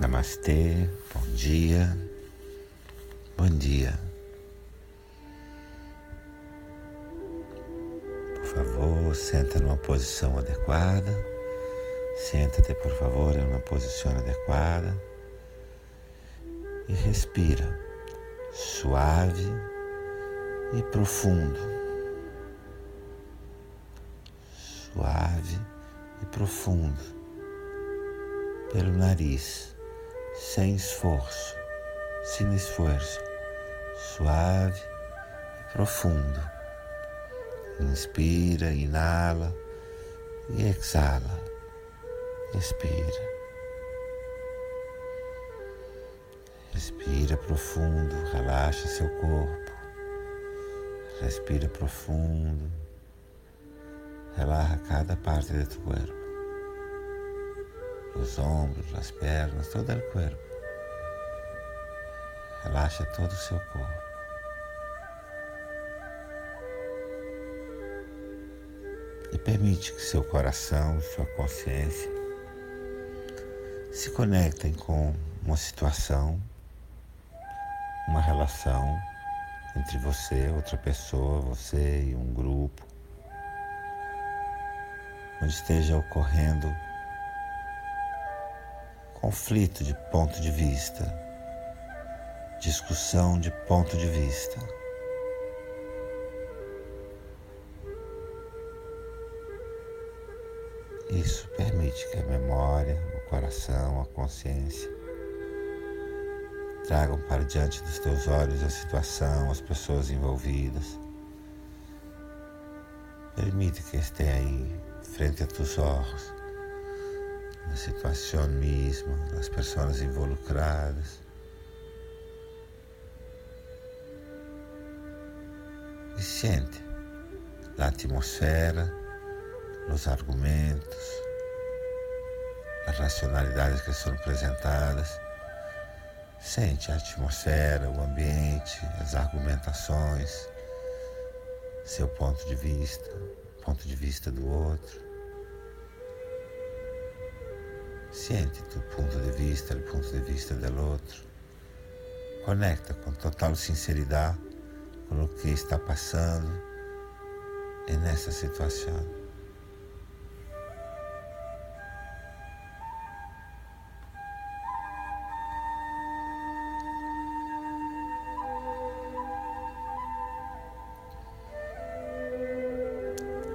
Namastê, bom dia, bom dia. Por favor, senta numa posição adequada. Senta-te, por favor, em uma posição adequada. E respira suave e profundo. Suave e profundo pelo nariz sem esforço, sem esforço, suave e profundo. Inspira, inala e exala. Expira. Respira profundo, relaxa seu corpo. Respira profundo. Relaxa cada parte de tu corpo os ombros, as pernas, todo o corpo. Relaxa todo o seu corpo. E permite que seu coração, sua consciência se conectem com uma situação, uma relação entre você, outra pessoa, você e um grupo, onde esteja ocorrendo conflito de ponto de vista, discussão de ponto de vista. Isso permite que a memória, o coração, a consciência tragam para diante dos teus olhos a situação, as pessoas envolvidas. Permite que esteja aí, frente a teus olhos la situación misma, las personas involucradas. E sente a atmosfera, os argumentos, as racionalidades que são apresentadas. Sente a atmosfera, o ambiente, as argumentações, seu ponto de vista, ponto de vista do outro. Siente tu ponto de vista, o ponto de vista do outro. Conecta com total sinceridade com o que está passando nessa situação.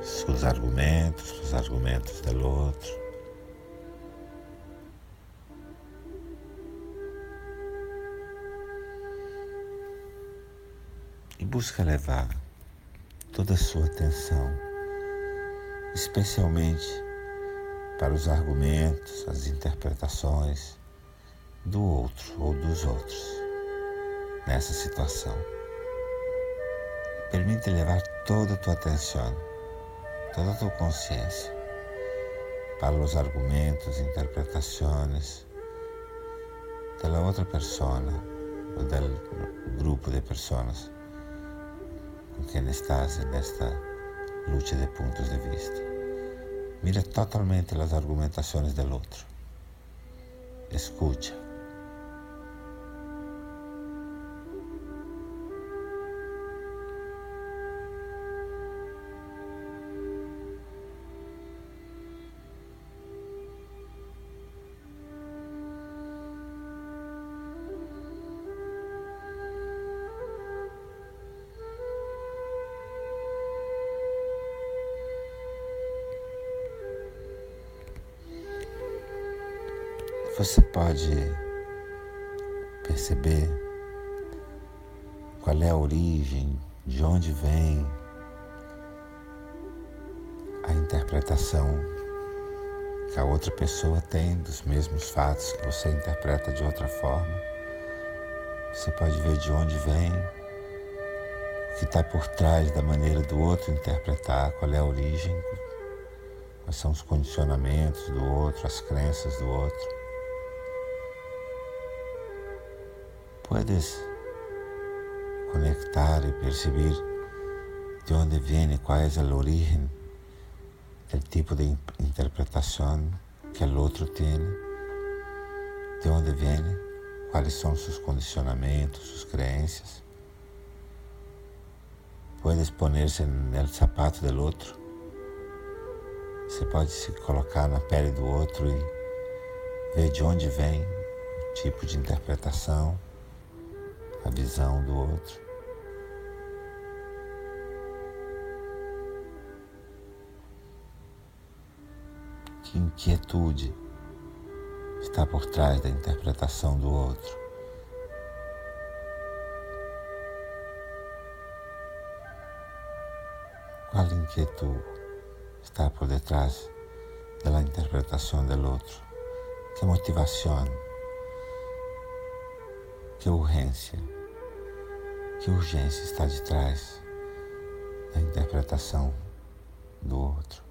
Seus argumentos, os argumentos do outro. Busca levar toda a sua atenção, especialmente para os argumentos, as interpretações do outro ou dos outros nessa situação. Permite levar toda a tua atenção, toda a tua consciência para os argumentos, interpretações da outra pessoa ou do grupo de pessoas con quien estás en esta lucha de puntos de vista. Mira totalmente las argumentaciones del otro. Escucha. Você pode perceber qual é a origem, de onde vem a interpretação que a outra pessoa tem dos mesmos fatos que você interpreta de outra forma. Você pode ver de onde vem, o que está por trás da maneira do outro interpretar, qual é a origem, quais são os condicionamentos do outro, as crenças do outro. Puedes conectar y percibir de dónde viene, cuál es el origen del tipo de interpretación que el otro tiene de onde vem, quais são seus condicionamentos, suas crenças. Puedes ponerse no sapato do outro. Você pode se colocar na pele do outro e ver de onde vem o tipo de interpretação, a visão do outro. Que inquietude está por trás da interpretação do outro. Qual inquietude está por detrás da interpretação do outro? Que motivação? Que urgência? Que urgência está de trás da interpretação do outro?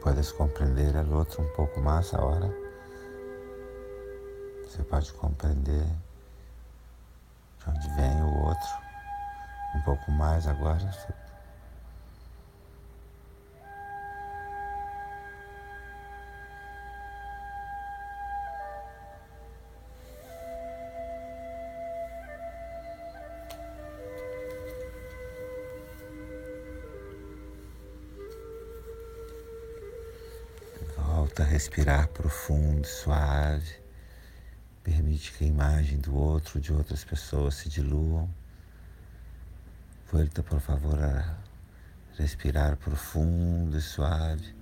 Puedes compreender al outro um pouco mais agora. Você pode compreender pouco mais agora. Volta a respirar profundo, suave. Permite que a imagem do outro, de outras pessoas se diluam. Volta, por favor, a respirar profundo e suave.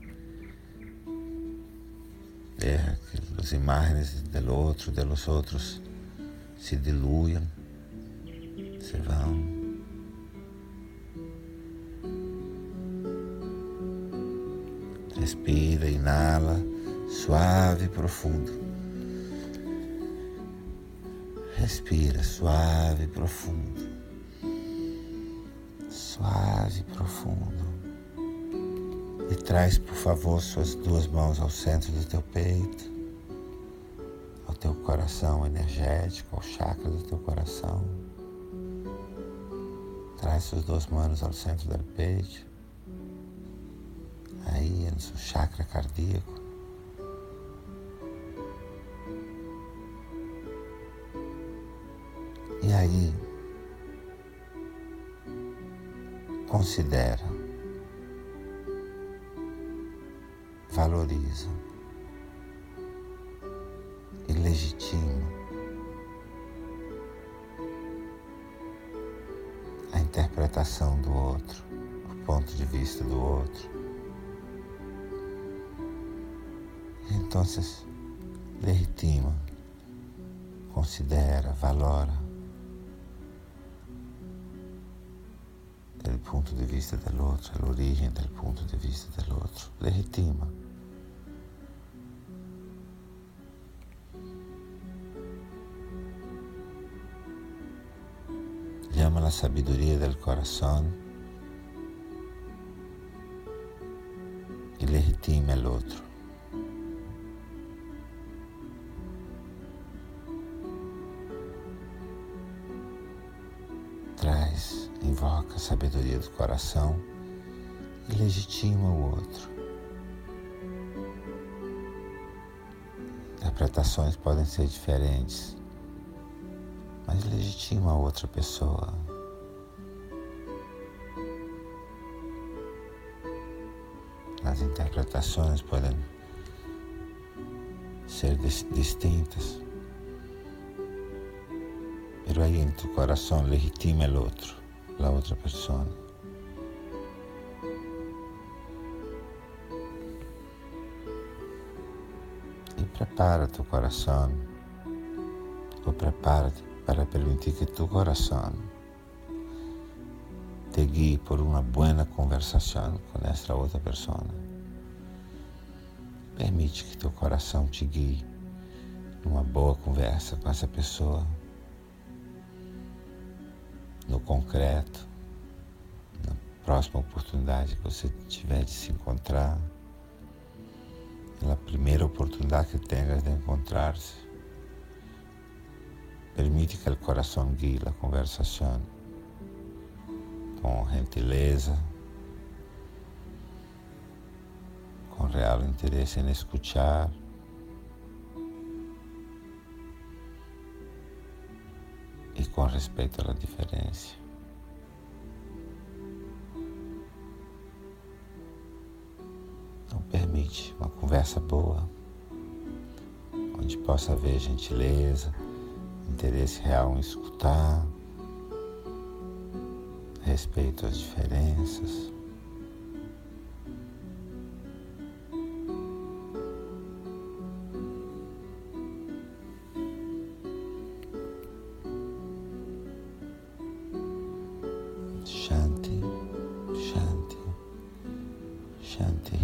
Deja que as imagens do outro, de los outros, se diluam, se vão. Respira, inala, suave e profundo. Respira, suave e profundo. Suave e profundo. E traz, por favor, suas duas mãos ao centro do teu peito, ao teu coração energético, ao chakra do teu coração. Traz suas duas mãos ao centro do peito aí no seu chakra cardíaco. E aí, considera, valoriza. E legitima a interpretação do outro, o ponto de vista do outro. Entonces, legitima, considera, valora punto de vista del otro, el origen del punto de vista del otro. Legitima. Llama la sabiduría del corazón y legitima el otro. Invoca a sabedoria do coração e legitima o outro. Interpretações podem ser diferentes, mas legitima a outra pessoa. As interpretações podem ser distintas, pero ahí en tu corazón legitima el otro, la otra persona. E prepara tu coração, ou prepara-te para permitir que tu coração te guie por uma boa conversação com esta outra pessoa. Permite que teu coração te guie numa boa conversa com essa pessoa no concreto, na próxima oportunidade que você tiver de se encontrar, na primeira oportunidade que tenha de encontrar-se, Permite que o coração guie a conversação com gentileza, com real interesse em escuchar. Com respeito à diferença. Então permite uma conversa boa, onde possa haver gentileza, interesse real em escutar, respeito às diferenças. Shanti